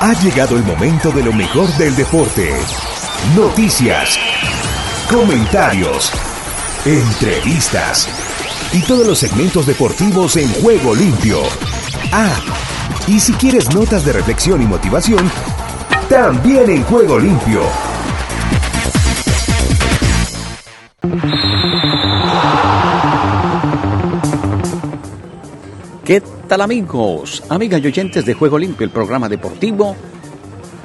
Ha llegado el momento de lo mejor del deporte. Noticias, comentarios, entrevistas y todos los segmentos deportivos en juego limpio. Ah, y si quieres notas de reflexión y motivación, también en juego limpio. Tal amigos? Amigas y oyentes de Juego Limpio, el programa deportivo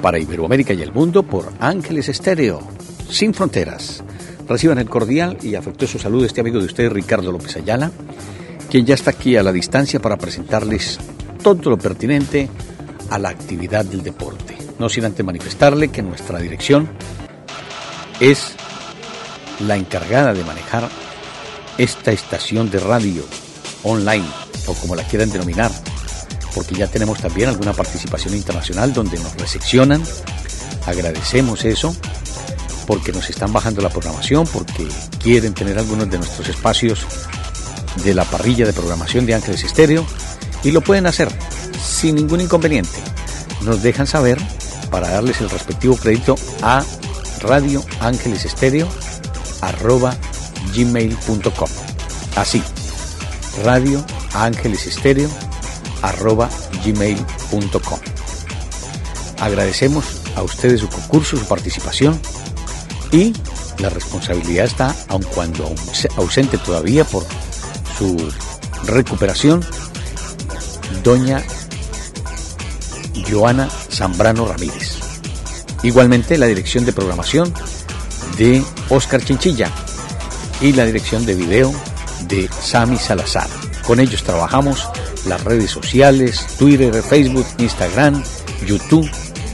para Iberoamérica y el mundo por Ángeles Estéreo, sin fronteras. Reciban el cordial y afectuoso saludo este amigo de ustedes, Ricardo López Ayala, quien ya está aquí a la distancia para presentarles todo lo pertinente a la actividad del deporte. No sin antes manifestarle que nuestra dirección es la encargada de manejar esta estación de radio online o como la quieran denominar, porque ya tenemos también alguna participación internacional donde nos recepcionan. Agradecemos eso porque nos están bajando la programación, porque quieren tener algunos de nuestros espacios de la parrilla de programación de Ángeles Estéreo y lo pueden hacer sin ningún inconveniente. Nos dejan saber para darles el respectivo crédito a Radio Ángeles Estéreo arroba gmail.com. Así, radio gmail.com. Agradecemos a ustedes su concurso, su participación y la responsabilidad está, aun cuando ausente todavía por su recuperación, doña Joana Zambrano Ramírez. Igualmente la dirección de programación de Oscar Chinchilla y la dirección de video de Sami Salazar. Con ellos trabajamos las redes sociales, Twitter, Facebook, Instagram, YouTube,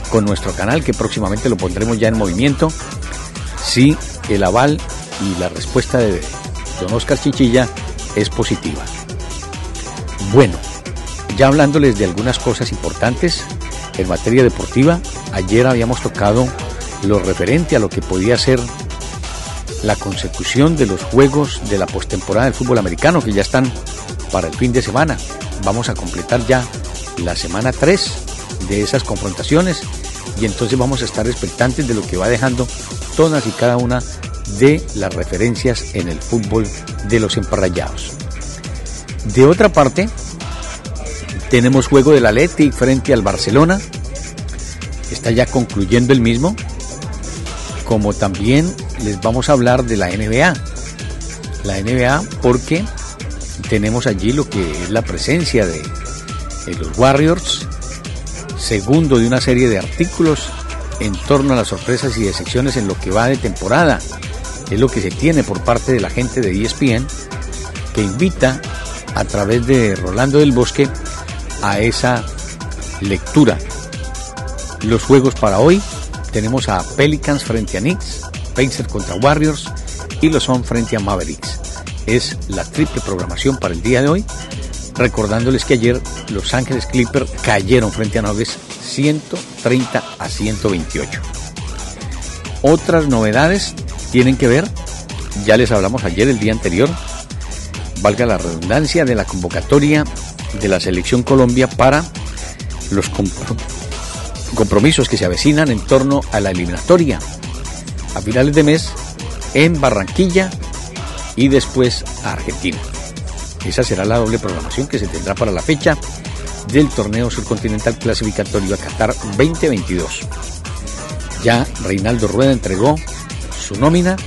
con nuestro canal que próximamente lo pondremos ya en movimiento. Si el aval y la respuesta de don Oscar Chinchilla es positiva. Bueno, ya hablándoles de algunas cosas importantes en materia deportiva, ayer habíamos tocado lo referente a lo que podía ser la consecución de los juegos de la postemporada del fútbol americano que ya están para el fin de semana. Vamos a completar ya la semana 3 de esas confrontaciones y entonces vamos a estar expectantes de lo que va dejando todas y cada una de las referencias en el fútbol de los emparrallados. De otra parte, tenemos juego del Athletic frente al Barcelona. Está ya concluyendo el mismo. Como también les vamos a hablar de la NBA. La NBA porque tenemos allí lo que es la presencia de, los Warriors, segundo de una serie de artículos en torno a las sorpresas y decepciones en lo que va de temporada. Es lo que se tiene por parte de la gente de ESPN que invita a través de Rolando del Bosque a esa lectura. Los juegos para hoy tenemos a Pelicans frente a Knicks, Pacers contra Warriors y los son frente a Mavericks es la triple programación para el día de hoy. Recordándoles que ayer Los Ángeles Clippers cayeron frente a Nuggets 130 a 128. Otras novedades tienen que ver, ya les hablamos ayer, el día anterior, valga la redundancia, de la convocatoria de la Selección Colombia para los compromisos que se avecinan en torno a la eliminatoria a finales de mes en Barranquilla y después a Argentina. Esa será la doble programación que se tendrá para la fecha del torneo surcontinental clasificatorio a Qatar 2022. Ya Reinaldo Rueda entregó su nómina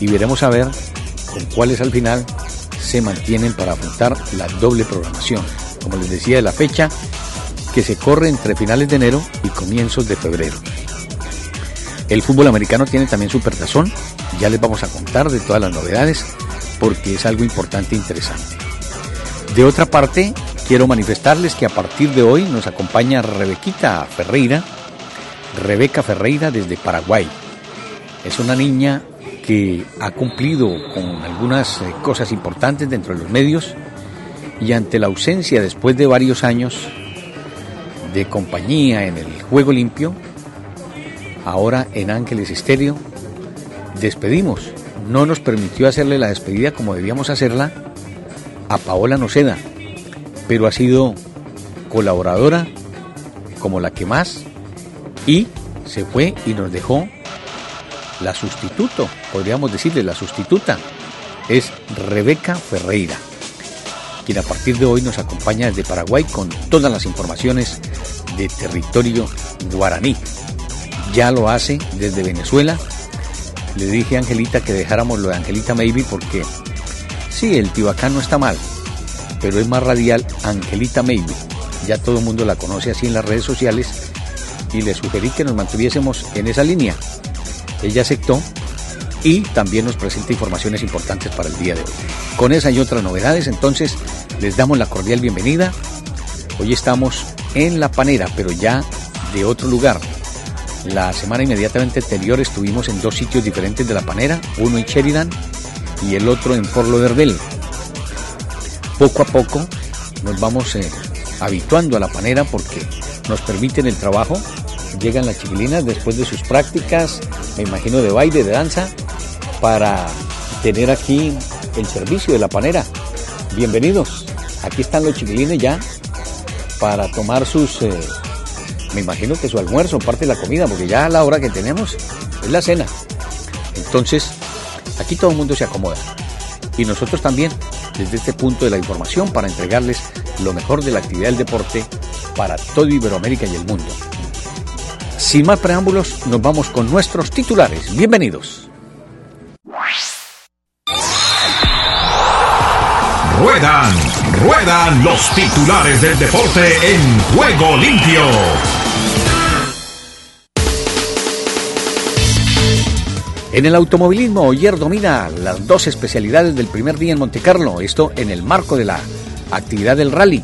y veremos a ver con cuáles al final se mantienen para afrontar la doble programación. Como les decía, de la fecha que se corre entre finales de enero y comienzos de febrero. El fútbol americano tiene también su pertazón ya les vamos a contar de todas las novedades porque es algo importante e interesante. De otra parte, quiero manifestarles que a partir de hoy nos acompaña Rebequita Ferreira, Rebeca Ferreira desde Paraguay. Es una niña que ha cumplido con algunas eh, cosas importantes dentro de los medios y ante la ausencia después de varios años de compañía en el juego limpio, ahora en Ángeles Estéreo, despedimos. No nos permitió hacerle la despedida como debíamos hacerla a Paola Noceda, pero ha sido colaboradora como la que más Y se fue y nos dejó la sustituto, podríamos decirle la sustituta, es Rebeca Ferreira, quien a partir de hoy nos acompaña desde Paraguay con todas las informaciones de territorio guaraní. Ya lo hace desde Venezuela. Le dije a Angelita que dejáramos lo de Angelita Maybe porque sí, el Tibacán no está mal, pero es más radial Angelita Maybe. Ya todo el mundo la conoce así en las redes sociales y le sugerí que nos mantuviésemos en esa línea. Ella aceptó y también nos presenta informaciones importantes para el día de hoy. Con esa y otras novedades, entonces les damos la cordial bienvenida. Hoy estamos en La Panera, pero ya de otro lugar. La semana inmediatamente anterior estuvimos en dos sitios diferentes de La Panera, uno en Sheridan y el otro en Porlo Verbel. Poco a poco nos vamos eh, habituando a La Panera porque nos permiten el trabajo. Llegan las chiquilinas después de sus prácticas, me imagino de baile, de danza, para tener aquí el servicio de La Panera. Bienvenidos. Aquí están los chiquilines ya para tomar sus, eh, me imagino que su almuerzo, parte de la comida, porque ya a la hora que tenemos es la cena. Entonces, aquí todo el mundo se acomoda. Y nosotros también, desde este punto de la información, para entregarles lo mejor de la actividad del deporte para todo Iberoamérica y el mundo. Sin más preámbulos, nos vamos con nuestros titulares. Bienvenidos. Ruedan, ruedan los titulares del deporte en juego limpio. En el automovilismo, Oyer domina las dos especialidades del primer día en Montecarlo, esto en el marco de la actividad del rally.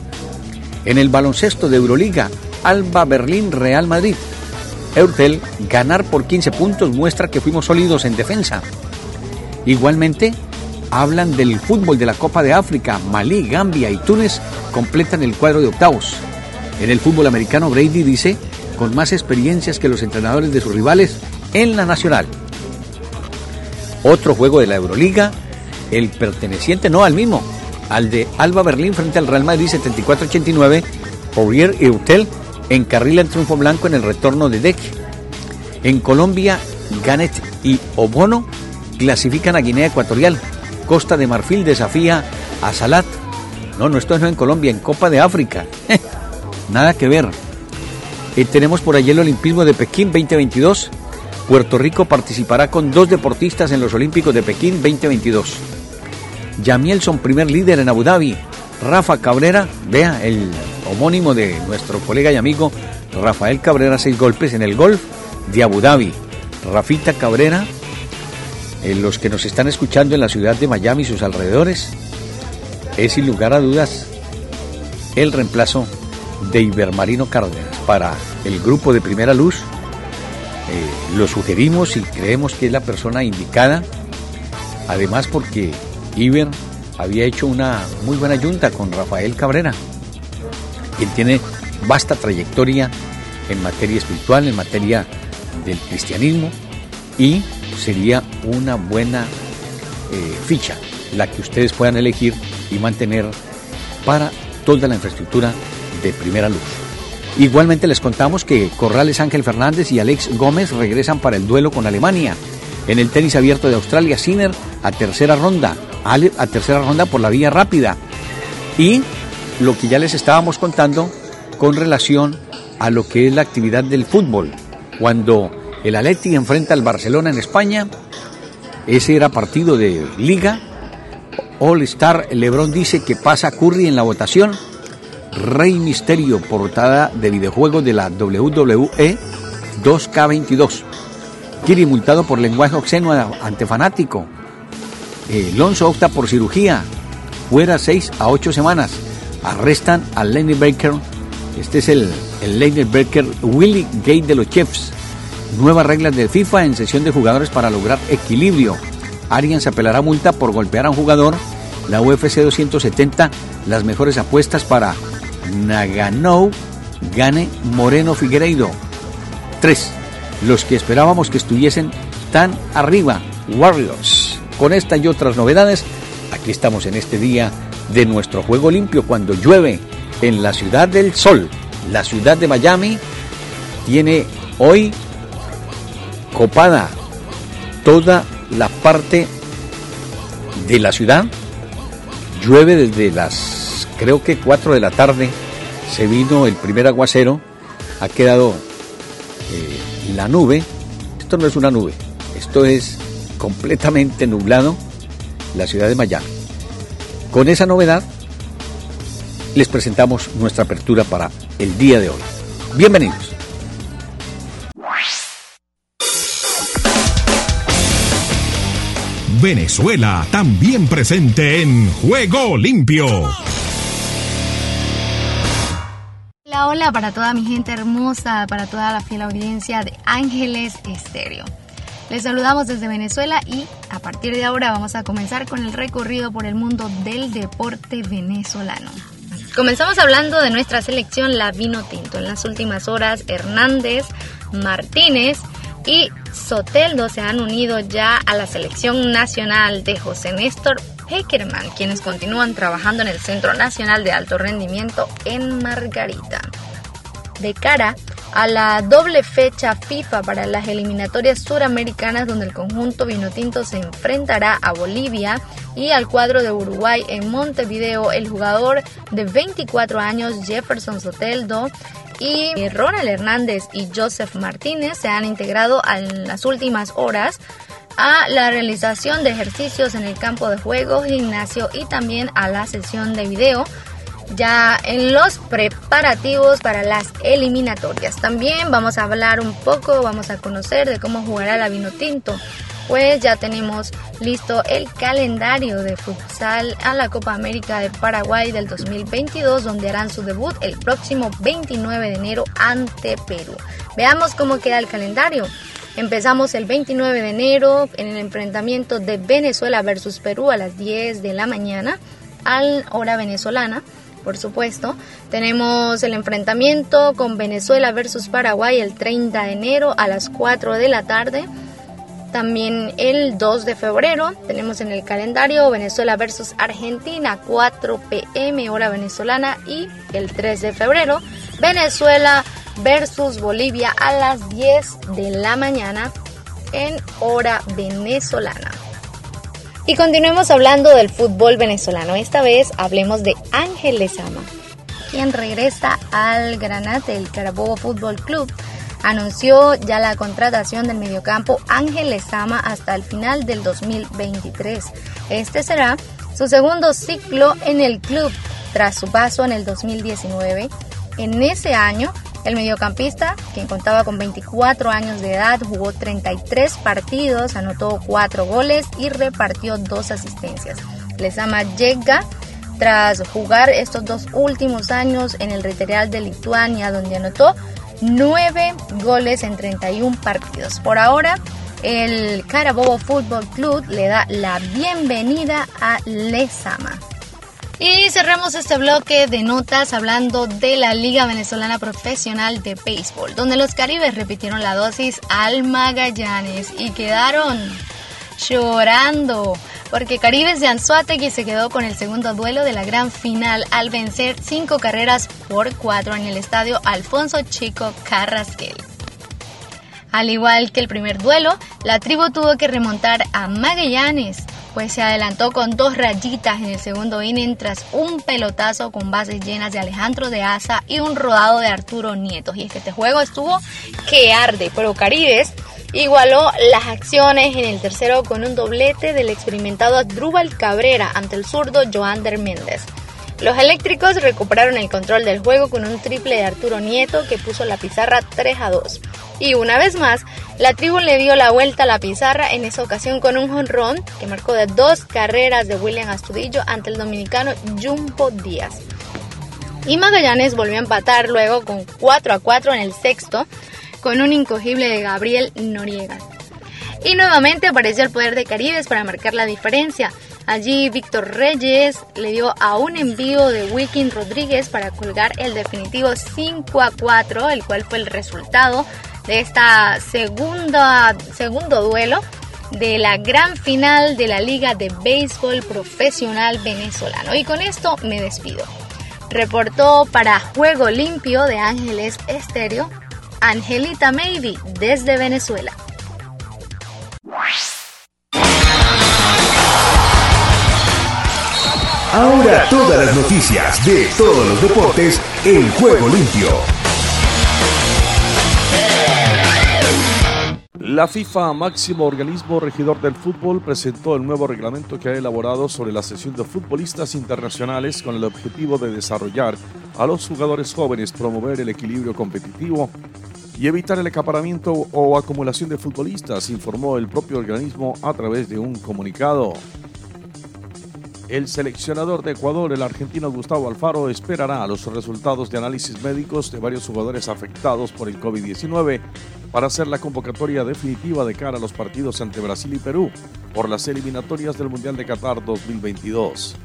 En el baloncesto de Euroliga, Alba Berlín Real Madrid. Eurtel, ganar por 15 puntos muestra que fuimos sólidos en defensa. Igualmente, hablan del fútbol de la Copa de África. Malí, Gambia y Túnez completan el cuadro de octavos. En el fútbol americano, Brady dice, con más experiencias que los entrenadores de sus rivales en la nacional. Otro juego de la Euroliga, el perteneciente no al mismo, al de Alba Berlín frente al Real Madrid 74-89, Poirier y Utel encarrilan triunfo blanco en el retorno de Deck. En Colombia, Ganet y Obono clasifican a Guinea Ecuatorial. Costa de Marfil desafía a Salat. No, no, esto no en Colombia, en Copa de África. Nada que ver. Eh, tenemos por allí el Olimpismo de Pekín 2022. Puerto Rico participará con dos deportistas en los Olímpicos de Pekín 2022. Yamielson, primer líder en Abu Dhabi. Rafa Cabrera, vea, el homónimo de nuestro colega y amigo Rafael Cabrera, seis golpes en el golf de Abu Dhabi. Rafita Cabrera, en los que nos están escuchando en la ciudad de Miami y sus alrededores, es sin lugar a dudas el reemplazo de Ibermarino Cárdenas para el grupo de Primera Luz. Eh, lo sugerimos y creemos que es la persona indicada, además porque Iber había hecho una muy buena junta con Rafael Cabrera, quien tiene vasta trayectoria en materia espiritual, en materia del cristianismo y sería una buena eh, ficha la que ustedes puedan elegir y mantener para toda la infraestructura de primera luz. Igualmente les contamos que Corrales Ángel Fernández y Alex Gómez regresan para el duelo con Alemania. En el tenis abierto de Australia, Sinner a tercera ronda, a tercera ronda por la vía rápida. Y lo que ya les estábamos contando con relación a lo que es la actividad del fútbol. Cuando el Atleti enfrenta al Barcelona en España, ese era partido de liga. All Star Lebron dice que pasa Curry en la votación. Rey Misterio, portada de videojuego de la WWE 2K22. Kiri multado por lenguaje obsceno ante fanático. Eh, Lonzo opta por cirugía. Fuera 6 a 8 semanas. Arrestan a Lenny Baker. Este es el, el Lenny Baker Willie Gate de los Chiefs. Nuevas reglas de FIFA en sesión de jugadores para lograr equilibrio. Arians apelará multa por golpear a un jugador. La UFC 270, las mejores apuestas para Naganou, gane Moreno Figueiredo. 3. Los que esperábamos que estuviesen tan arriba, Warriors. Con esta y otras novedades, aquí estamos en este día de nuestro juego limpio cuando llueve en la ciudad del sol. La ciudad de Miami tiene Hoy, copada toda la parte de la ciudad. Llueve desde las, creo que 4 de la tarde. Se vino el primer aguacero. Ha quedado eh, la nube. Esto no es una nube. Esto es completamente nublado la ciudad de Miami. Con esa novedad les presentamos nuestra apertura para el día de hoy. Bienvenidos. Venezuela, también presente en Juego Limpio. Hola, hola para toda mi gente hermosa, para toda la fiel audiencia de Ángeles Estéreo. Les saludamos desde Venezuela y a partir de ahora vamos a comenzar con el recorrido por el mundo del deporte venezolano. Comenzamos hablando de nuestra selección la Vino Tinto. En las últimas horas, Hernández, Martínez y Soteldo se han unido ya a la selección nacional de José Néstor Heckerman, quienes continúan trabajando en el Centro Nacional de Alto Rendimiento en Margarita. De cara a la doble fecha FIFA para las eliminatorias suramericanas donde el conjunto vinotinto se enfrentará a Bolivia y al cuadro de Uruguay en Montevideo, el jugador de 24 años Jefferson Soteldo y Ronald Hernández y Joseph Martínez se han integrado en las últimas horas a la realización de ejercicios en el campo de juego, gimnasio y también a la sesión de video ya en los preparativos para las eliminatorias. También vamos a hablar un poco, vamos a conocer de cómo jugará la vino tinto pues ya tenemos listo el calendario de futsal a la Copa América de Paraguay del 2022, donde harán su debut el próximo 29 de enero ante Perú. Veamos cómo queda el calendario. Empezamos el 29 de enero en el enfrentamiento de Venezuela versus Perú a las 10 de la mañana, a hora venezolana por supuesto. Tenemos el enfrentamiento con Venezuela versus Paraguay el 30 de enero a las 4 de la tarde. También el 2 de febrero tenemos en el calendario Venezuela versus Argentina 4 pm hora venezolana y el 3 de febrero Venezuela versus Bolivia a las 10 de la mañana en hora venezolana. Y continuemos hablando del fútbol venezolano. Esta vez hablemos de Ángel Lezama, quien regresa al Granate, el Carabobo Fútbol Club anunció ya la contratación del mediocampo Ángel Lezama hasta el final del 2023. Este será su segundo ciclo en el club tras su paso en el 2019. En ese año, el mediocampista, quien contaba con 24 años de edad, jugó 33 partidos, anotó 4 goles y repartió 2 asistencias. Lezama llega tras jugar estos dos últimos años en el Reiteral de Lituania, donde anotó 9 goles en 31 partidos. Por ahora, el Carabobo Fútbol Club le da la bienvenida a Lezama. Y cerramos este bloque de notas hablando de la Liga Venezolana Profesional de Béisbol, donde los Caribes repitieron la dosis al Magallanes y quedaron llorando porque Caribes de Anzuategui se quedó con el segundo duelo de la gran final al vencer cinco carreras por cuatro en el estadio Alfonso Chico Carrasquel. Al igual que el primer duelo, la tribu tuvo que remontar a Magallanes, pues se adelantó con dos rayitas en el segundo inning tras un pelotazo con bases llenas de Alejandro de Asa y un rodado de Arturo Nieto. Y es que este juego estuvo que arde, pero Caribes igualó las acciones en el tercero con un doblete del experimentado Adrúbal Cabrera ante el zurdo Joander Méndez. Los eléctricos recuperaron el control del juego con un triple de Arturo Nieto que puso la pizarra 3 a 2. Y una vez más, la tribu le dio la vuelta a la pizarra, en esa ocasión con un jonrón que marcó de dos carreras de William Astudillo ante el dominicano Jumbo Díaz. Y Magallanes volvió a empatar luego con 4 a 4 en el sexto, con un incogible de Gabriel Noriega. Y nuevamente apareció el poder de Caribes para marcar la diferencia. Allí Víctor Reyes le dio a un envío de Wikin Rodríguez para colgar el definitivo 5 a 4, el cual fue el resultado de esta segunda, segundo duelo de la gran final de la Liga de Béisbol Profesional Venezolano. Y con esto me despido. Reportó para Juego Limpio de Ángeles Estéreo Angelita Maybe desde Venezuela. Ahora todas las noticias de todos los deportes en juego limpio. La FIFA, máximo organismo regidor del fútbol, presentó el nuevo reglamento que ha elaborado sobre la sesión de futbolistas internacionales con el objetivo de desarrollar a los jugadores jóvenes, promover el equilibrio competitivo y evitar el acaparamiento o acumulación de futbolistas, informó el propio organismo a través de un comunicado. El seleccionador de Ecuador, el argentino Gustavo Alfaro, esperará los resultados de análisis médicos de varios jugadores afectados por el COVID-19 para hacer la convocatoria definitiva de cara a los partidos ante Brasil y Perú por las eliminatorias del Mundial de Qatar 2022.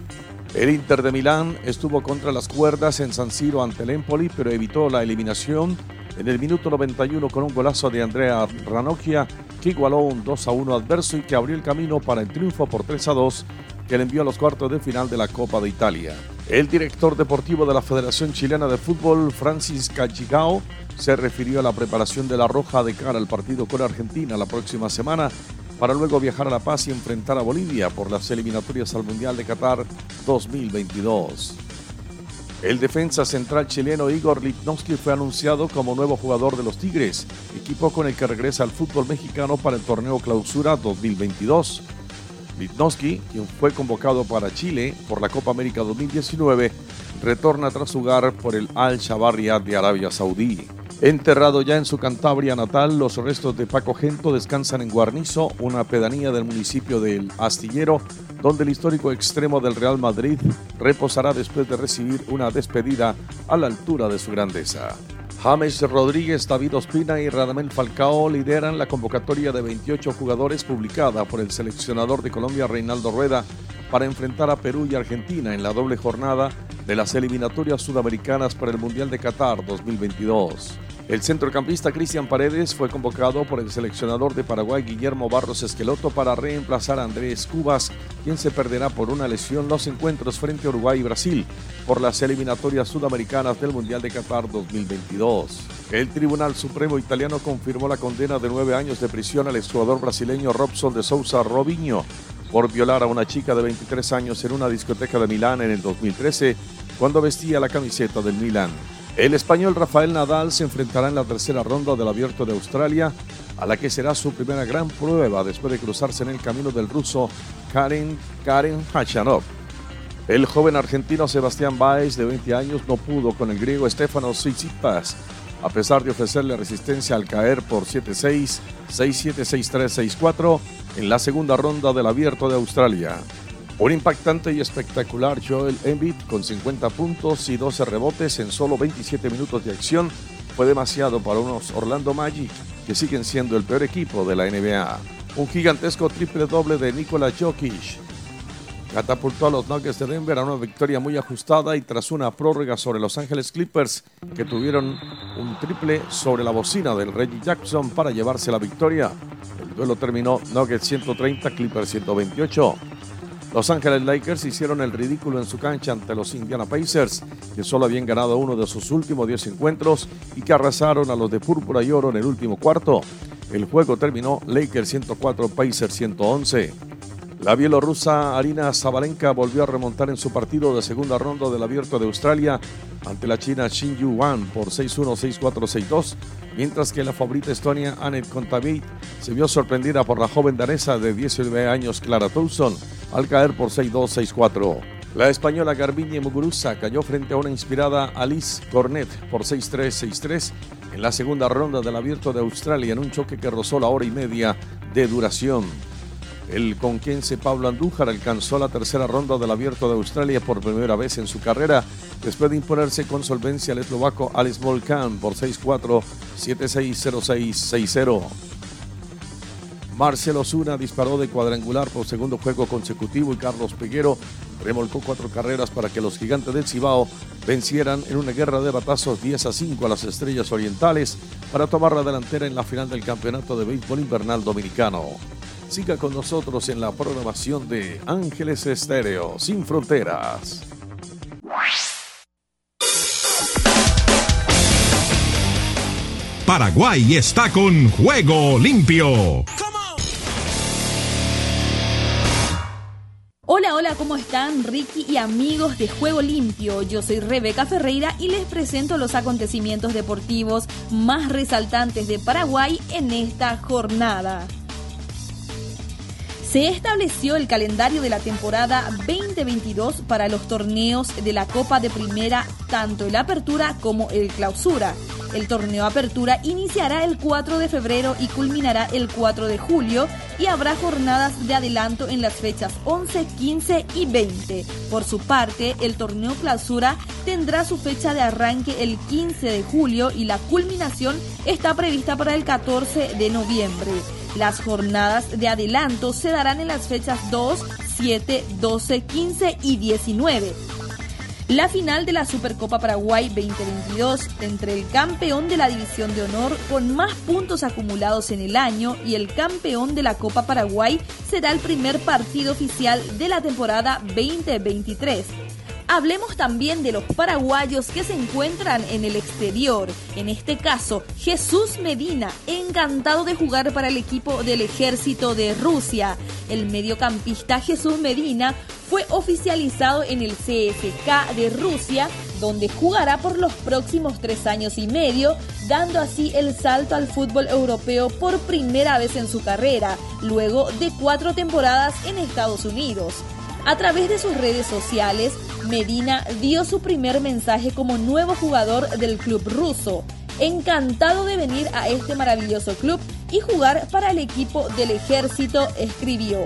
El Inter de Milán estuvo contra las cuerdas en San Siro ante el Empoli, pero evitó la eliminación en el minuto 91 con un golazo de Andrea Ranocchia que igualó un 2 a 1 adverso y que abrió el camino para el triunfo por 3 a 2 que le envió a los cuartos de final de la Copa de Italia. El director deportivo de la Federación Chilena de Fútbol, Francis Cachigao, se refirió a la preparación de la Roja de cara al partido con Argentina la próxima semana para luego viajar a La Paz y enfrentar a Bolivia por las eliminatorias al Mundial de Qatar 2022. El defensa central chileno Igor Lipnowski fue anunciado como nuevo jugador de los Tigres, equipo con el que regresa al fútbol mexicano para el torneo Clausura 2022. Lipnowski, quien fue convocado para Chile por la Copa América 2019, retorna tras jugar por el Al Shabarria de Arabia Saudí. Enterrado ya en su Cantabria natal, los restos de Paco Gento descansan en Guarnizo, una pedanía del municipio del Astillero, donde el histórico extremo del Real Madrid reposará después de recibir una despedida a la altura de su grandeza. James Rodríguez, David Ospina y Radamel Falcao lideran la convocatoria de 28 jugadores publicada por el seleccionador de Colombia Reinaldo Rueda para enfrentar a Perú y Argentina en la doble jornada de las eliminatorias sudamericanas para el Mundial de Qatar 2022. El centrocampista Cristian Paredes fue convocado por el seleccionador de Paraguay Guillermo Barros Esqueloto para reemplazar a Andrés Cubas, quien se perderá por una lesión los encuentros frente a Uruguay y Brasil por las eliminatorias sudamericanas del Mundial de Qatar 2022. El Tribunal Supremo italiano confirmó la condena de nueve años de prisión al exjugador brasileño Robson de Sousa Robinho por violar a una chica de 23 años en una discoteca de Milán en el 2013 cuando vestía la camiseta del Milán. El español Rafael Nadal se enfrentará en la tercera ronda del Abierto de Australia, a la que será su primera gran prueba después de cruzarse en el camino del ruso Karen, Karen Hachanov. El joven argentino Sebastián Baez, de 20 años, no pudo con el griego Stefano Tsitsipas, a pesar de ofrecerle resistencia al caer por 7-6, 6-7, 6-3, 6-4 en la segunda ronda del Abierto de Australia. Un impactante y espectacular Joel Embiid con 50 puntos y 12 rebotes en solo 27 minutos de acción fue demasiado para unos Orlando Magic que siguen siendo el peor equipo de la NBA. Un gigantesco triple doble de Nikola Jokic catapultó a los Nuggets de Denver a una victoria muy ajustada y tras una prórroga sobre Los Ángeles Clippers que tuvieron un triple sobre la bocina del Reggie Jackson para llevarse la victoria. El duelo terminó Nuggets 130, Clippers 128. Los Ángeles Lakers hicieron el ridículo en su cancha ante los Indiana Pacers, que solo habían ganado uno de sus últimos 10 encuentros y que arrasaron a los de púrpura y oro en el último cuarto. El juego terminó Lakers 104, Pacers 111. La bielorrusa Arina Zabalenka volvió a remontar en su partido de segunda ronda del Abierto de Australia ante la china Xin Yuan por 6-1, 6-4, 6-2, mientras que la favorita estonia Anett Kontaveit se vio sorprendida por la joven danesa de 19 años Clara Towson al caer por 6-2, 6-4. La española Garbiñe Muguruza cayó frente a una inspirada Alice Cornet por 6-3, 6-3 en la segunda ronda del Abierto de Australia en un choque que rozó la hora y media de duración. El conquense Pablo Andújar alcanzó la tercera ronda del Abierto de Australia por primera vez en su carrera, después de imponerse con solvencia al eslovaco Alex Volkan por 6-4, 7-6, 0-6, 6-0. Marcelo Zuna disparó de cuadrangular por segundo juego consecutivo y Carlos Peguero remolcó cuatro carreras para que los gigantes del Cibao vencieran en una guerra de batazos 10 a 5 a las Estrellas Orientales para tomar la delantera en la final del Campeonato de Béisbol Invernal Dominicano. Siga con nosotros en la programación de Ángeles Estéreo, sin fronteras. Paraguay está con Juego Limpio. Hola, ¿cómo están Ricky y amigos de Juego Limpio? Yo soy Rebeca Ferreira y les presento los acontecimientos deportivos más resaltantes de Paraguay en esta jornada. Se estableció el calendario de la temporada 2022 para los torneos de la Copa de Primera, tanto el Apertura como el Clausura. El torneo Apertura iniciará el 4 de febrero y culminará el 4 de julio y habrá jornadas de adelanto en las fechas 11, 15 y 20. Por su parte, el torneo Clausura tendrá su fecha de arranque el 15 de julio y la culminación está prevista para el 14 de noviembre. Las jornadas de adelanto se darán en las fechas 2, 7, 12, 15 y 19. La final de la Supercopa Paraguay 2022 entre el campeón de la División de Honor con más puntos acumulados en el año y el campeón de la Copa Paraguay será el primer partido oficial de la temporada 2023. Hablemos también de los paraguayos que se encuentran en el exterior. En este caso, Jesús Medina, encantado de jugar para el equipo del ejército de Rusia. El mediocampista Jesús Medina fue oficializado en el CSK de Rusia, donde jugará por los próximos tres años y medio, dando así el salto al fútbol europeo por primera vez en su carrera, luego de cuatro temporadas en Estados Unidos. A través de sus redes sociales, Medina dio su primer mensaje como nuevo jugador del club ruso. Encantado de venir a este maravilloso club y jugar para el equipo del ejército, escribió.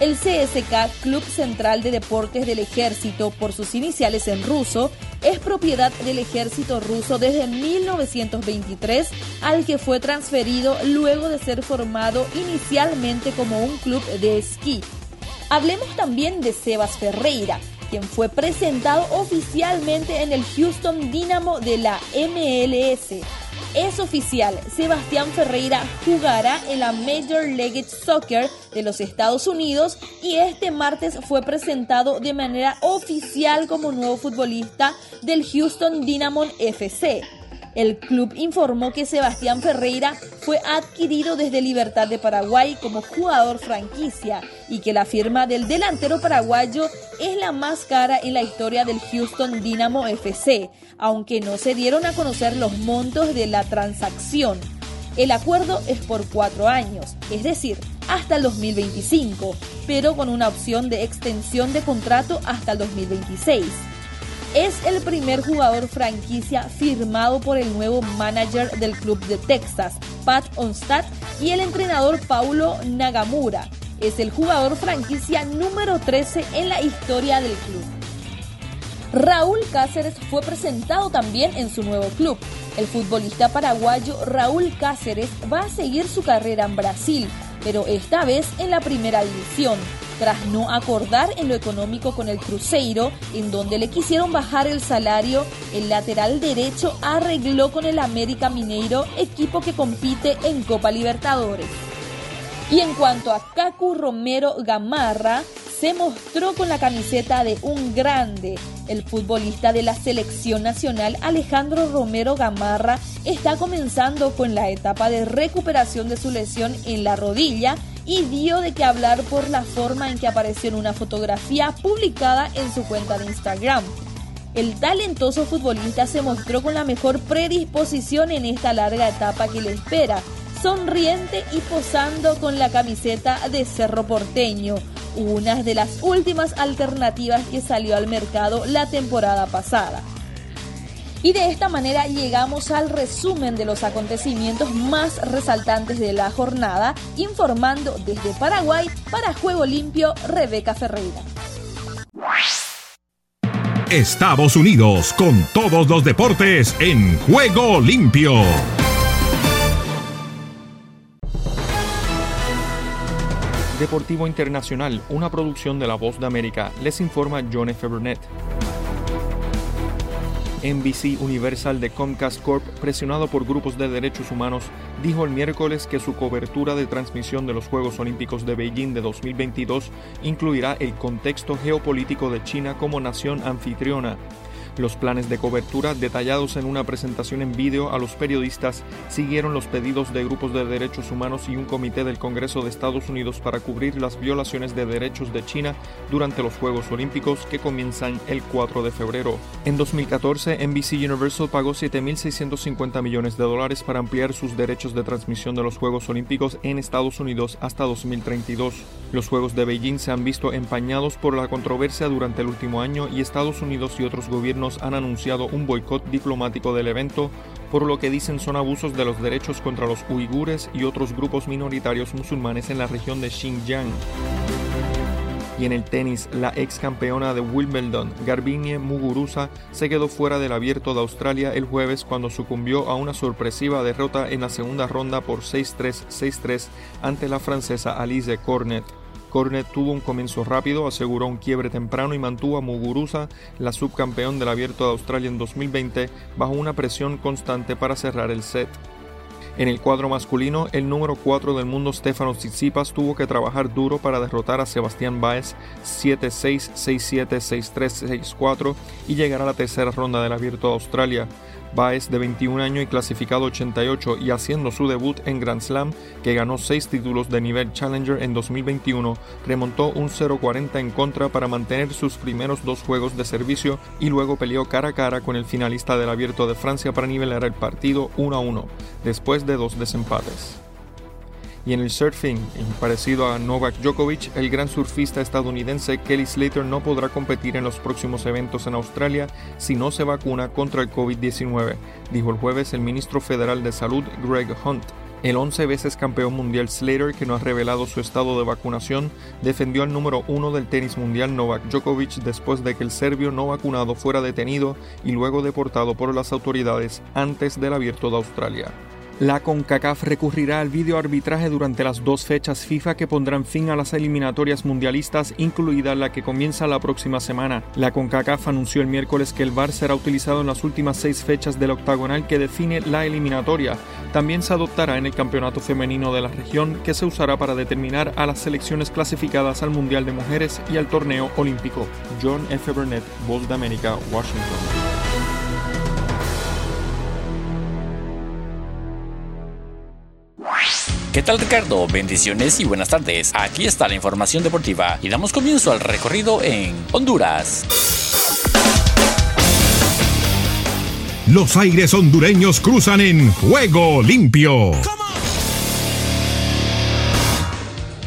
El CSK, Club Central de Deportes del Ejército, por sus iniciales en ruso, es propiedad del ejército ruso desde 1923, al que fue transferido luego de ser formado inicialmente como un club de esquí. Hablemos también de Sebas Ferreira, quien fue presentado oficialmente en el Houston Dynamo de la MLS. Es oficial, Sebastián Ferreira jugará en la Major League Soccer de los Estados Unidos y este martes fue presentado de manera oficial como nuevo futbolista del Houston Dynamo FC. El club informó que Sebastián Ferreira fue adquirido desde Libertad de Paraguay como jugador franquicia y que la firma del delantero paraguayo es la más cara en la historia del Houston Dynamo FC, aunque no se dieron a conocer los montos de la transacción. El acuerdo es por cuatro años, es decir, hasta el 2025, pero con una opción de extensión de contrato hasta el 2026 es el primer jugador franquicia firmado por el nuevo manager del club de Texas, Pat Onstad, y el entrenador Paulo Nagamura. Es el jugador franquicia número 13 en la historia del club. Raúl Cáceres fue presentado también en su nuevo club. El futbolista paraguayo Raúl Cáceres va a seguir su carrera en Brasil, pero esta vez en la primera división tras no acordar en lo económico con el Cruzeiro, en donde le quisieron bajar el salario, el lateral derecho arregló con el América Mineiro, equipo que compite en Copa Libertadores. Y en cuanto a Cacu Romero Gamarra, se mostró con la camiseta de un grande. El futbolista de la selección nacional Alejandro Romero Gamarra está comenzando con la etapa de recuperación de su lesión en la rodilla y dio de qué hablar por la forma en que apareció en una fotografía publicada en su cuenta de Instagram. El talentoso futbolista se mostró con la mejor predisposición en esta larga etapa que le espera, sonriente y posando con la camiseta de Cerro Porteño, una de las últimas alternativas que salió al mercado la temporada pasada. Y de esta manera llegamos al resumen de los acontecimientos más resaltantes de la jornada, informando desde Paraguay para Juego Limpio Rebeca Ferreira. Estados Unidos con todos los deportes en Juego Limpio. Deportivo Internacional, una producción de La Voz de América, les informa John F. Burnett. NBC Universal de Comcast Corp, presionado por grupos de derechos humanos, dijo el miércoles que su cobertura de transmisión de los Juegos Olímpicos de Beijing de 2022 incluirá el contexto geopolítico de China como nación anfitriona. Los planes de cobertura, detallados en una presentación en vídeo a los periodistas, siguieron los pedidos de grupos de derechos humanos y un comité del Congreso de Estados Unidos para cubrir las violaciones de derechos de China durante los Juegos Olímpicos que comienzan el 4 de febrero. En 2014, NBC Universal pagó 7.650 millones de dólares para ampliar sus derechos de transmisión de los Juegos Olímpicos en Estados Unidos hasta 2032. Los Juegos de Beijing se han visto empañados por la controversia durante el último año y Estados Unidos y otros gobiernos han anunciado un boicot diplomático del evento, por lo que dicen son abusos de los derechos contra los uigures y otros grupos minoritarios musulmanes en la región de Xinjiang. Y en el tenis, la ex campeona de Wimbledon, Garbiñe Muguruza, se quedó fuera del abierto de Australia el jueves cuando sucumbió a una sorpresiva derrota en la segunda ronda por 6-3, 6-3 ante la francesa Alice Cornet. Cornet tuvo un comienzo rápido, aseguró un quiebre temprano y mantuvo a Muguruza, la subcampeón del Abierto de Australia en 2020, bajo una presión constante para cerrar el set. En el cuadro masculino, el número 4 del mundo Stefano Tsitsipas tuvo que trabajar duro para derrotar a Sebastián Baez 7-6, 6-7, 6-3, 6-4 y llegar a la tercera ronda del Abierto de Australia. Baez, de 21 años y clasificado 88 y haciendo su debut en Grand Slam, que ganó 6 títulos de nivel Challenger en 2021, remontó un 0-40 en contra para mantener sus primeros dos juegos de servicio y luego peleó cara a cara con el finalista del Abierto de Francia para nivelar el partido 1-1, después de dos desempates. Y en el surfing, parecido a Novak Djokovic, el gran surfista estadounidense Kelly Slater no podrá competir en los próximos eventos en Australia si no se vacuna contra el COVID-19, dijo el jueves el ministro federal de Salud Greg Hunt. El 11 veces campeón mundial Slater, que no ha revelado su estado de vacunación, defendió al número uno del tenis mundial Novak Djokovic después de que el serbio no vacunado fuera detenido y luego deportado por las autoridades antes del abierto de Australia. La CONCACAF recurrirá al videoarbitraje durante las dos fechas FIFA que pondrán fin a las eliminatorias mundialistas, incluida la que comienza la próxima semana. La CONCACAF anunció el miércoles que el VAR será utilizado en las últimas seis fechas del octagonal que define la eliminatoria. También se adoptará en el campeonato femenino de la región, que se usará para determinar a las selecciones clasificadas al Mundial de Mujeres y al torneo olímpico. John F. Burnett, Voz de América, Washington. ¿Qué tal Ricardo? Bendiciones y buenas tardes. Aquí está la información deportiva y damos comienzo al recorrido en Honduras. Los aires hondureños cruzan en juego limpio.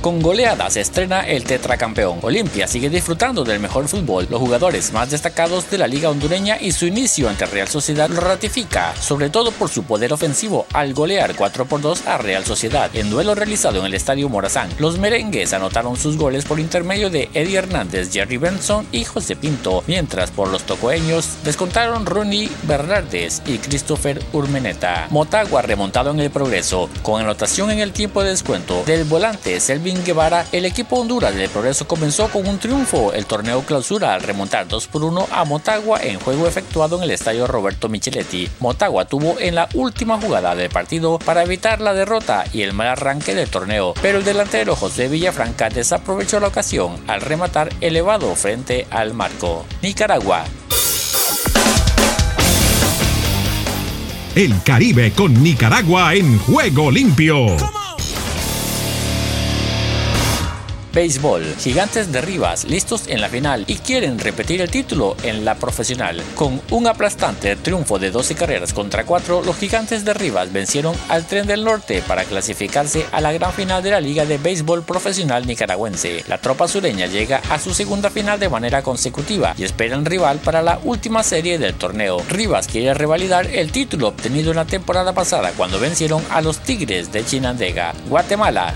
Con goleada se estrena el tetracampeón. Olimpia sigue disfrutando del mejor fútbol. Los jugadores más destacados de la liga hondureña y su inicio ante Real Sociedad lo ratifica, sobre todo por su poder ofensivo al golear 4 por 2 a Real Sociedad. En duelo realizado en el Estadio Morazán, los merengues anotaron sus goles por intermedio de Eddie Hernández, Jerry Benson y José Pinto, mientras por los tocoeños descontaron Ronnie Bernardes y Christopher Urmeneta. Motagua remontado en el progreso, con anotación en el tiempo de descuento del volante Selvi Guevara, el equipo Honduras del Progreso comenzó con un triunfo el torneo clausura al remontar 2 por 1 a Motagua en juego efectuado en el estadio Roberto Micheletti. Motagua tuvo en la última jugada del partido para evitar la derrota y el mal arranque del torneo, pero el delantero José Villafranca desaprovechó la ocasión al rematar elevado frente al marco. Nicaragua El Caribe con Nicaragua en juego limpio. Béisbol. Gigantes de Rivas listos en la final y quieren repetir el título en la profesional. Con un aplastante triunfo de 12 carreras contra 4, los Gigantes de Rivas vencieron al Tren del Norte para clasificarse a la gran final de la Liga de Béisbol Profesional Nicaragüense. La tropa sureña llega a su segunda final de manera consecutiva y esperan rival para la última serie del torneo. Rivas quiere revalidar el título obtenido en la temporada pasada cuando vencieron a los Tigres de Chinandega. Guatemala.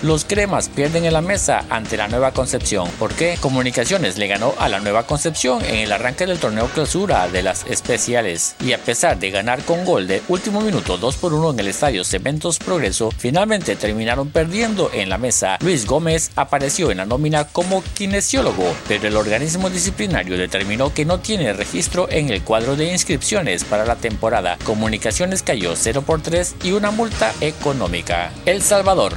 Los cremas pierden en la mesa ante la Nueva Concepción. ¿Por qué? Comunicaciones le ganó a la Nueva Concepción en el arranque del torneo clausura de las especiales. Y a pesar de ganar con gol de último minuto 2 por 1 en el estadio Cementos Progreso, finalmente terminaron perdiendo en la mesa. Luis Gómez apareció en la nómina como kinesiólogo, pero el organismo disciplinario determinó que no tiene registro en el cuadro de inscripciones para la temporada. Comunicaciones cayó 0 por 3 y una multa económica. El Salvador.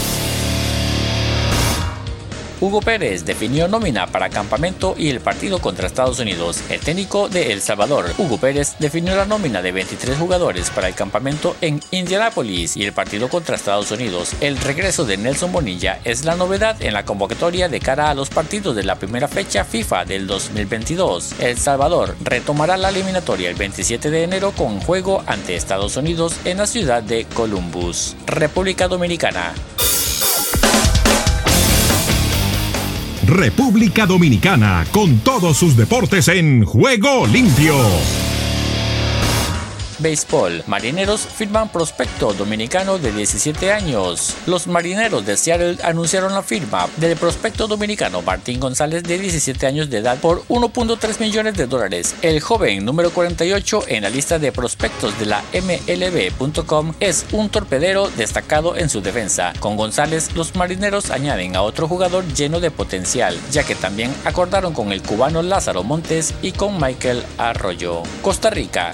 Hugo Pérez definió nómina para campamento y el partido contra Estados Unidos. El técnico de El Salvador, Hugo Pérez, definió la nómina de 23 jugadores para el campamento en Indianápolis y el partido contra Estados Unidos. El regreso de Nelson Bonilla es la novedad en la convocatoria de cara a los partidos de la primera fecha FIFA del 2022. El Salvador retomará la eliminatoria el 27 de enero con juego ante Estados Unidos en la ciudad de Columbus. República Dominicana. República Dominicana, con todos sus deportes en juego limpio. Béisbol. Marineros firman prospecto dominicano de 17 años. Los marineros de Seattle anunciaron la firma del prospecto dominicano Martín González de 17 años de edad por 1.3 millones de dólares. El joven número 48 en la lista de prospectos de la MLB.com es un torpedero destacado en su defensa. Con González, los marineros añaden a otro jugador lleno de potencial, ya que también acordaron con el cubano Lázaro Montes y con Michael Arroyo. Costa Rica.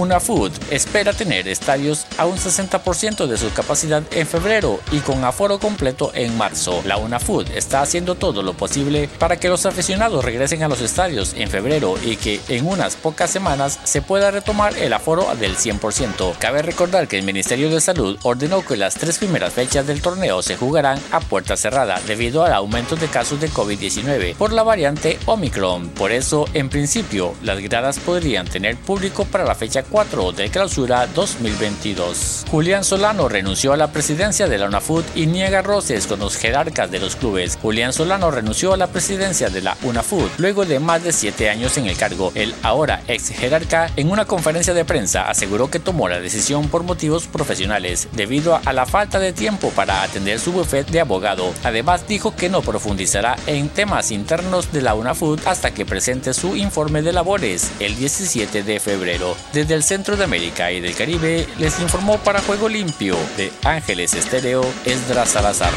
UNAFUT espera tener estadios a un 60% de su capacidad en febrero y con aforo completo en marzo. La UNAFUT está haciendo todo lo posible para que los aficionados regresen a los estadios en febrero y que en unas pocas semanas se pueda retomar el aforo del 100%. Cabe recordar que el Ministerio de Salud ordenó que las tres primeras fechas del torneo se jugarán a puerta cerrada debido al aumento de casos de COVID-19 por la variante Omicron. Por eso, en principio, las gradas podrían tener público para la fecha 4 de clausura 2022. Julián Solano renunció a la presidencia de la UNAFUT y niega roces con los jerarcas de los clubes. Julián Solano renunció a la presidencia de la UNAFUT luego de más de 7 años en el cargo. El ahora ex jerarca en una conferencia de prensa aseguró que tomó la decisión por motivos profesionales debido a la falta de tiempo para atender su bufet de abogado. Además dijo que no profundizará en temas internos de la UNAFUT hasta que presente su informe de labores el 17 de febrero. Desde el Centro de América y del Caribe les informó para Juego Limpio de Ángeles Estéreo Esdras Salazar.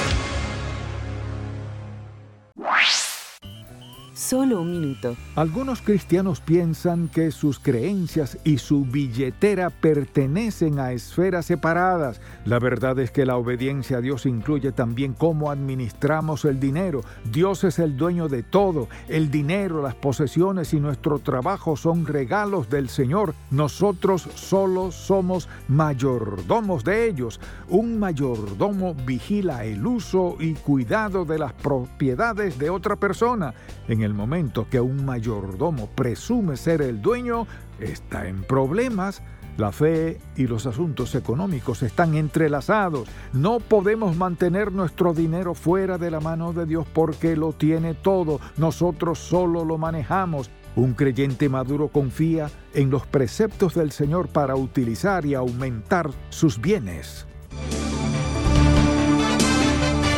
Solo un minuto. Algunos cristianos piensan que sus creencias y su billetera pertenecen a esferas separadas. La verdad es que la obediencia a Dios incluye también cómo administramos el dinero. Dios es el dueño de todo. El dinero, las posesiones y nuestro trabajo son regalos del Señor. Nosotros solo somos mayordomos de ellos. Un mayordomo vigila el uso y cuidado de las propiedades de otra persona. En el momento que un mayordomo presume ser el dueño, está en problemas. La fe y los asuntos económicos están entrelazados. No podemos mantener nuestro dinero fuera de la mano de Dios porque lo tiene todo. Nosotros solo lo manejamos. Un creyente maduro confía en los preceptos del Señor para utilizar y aumentar sus bienes.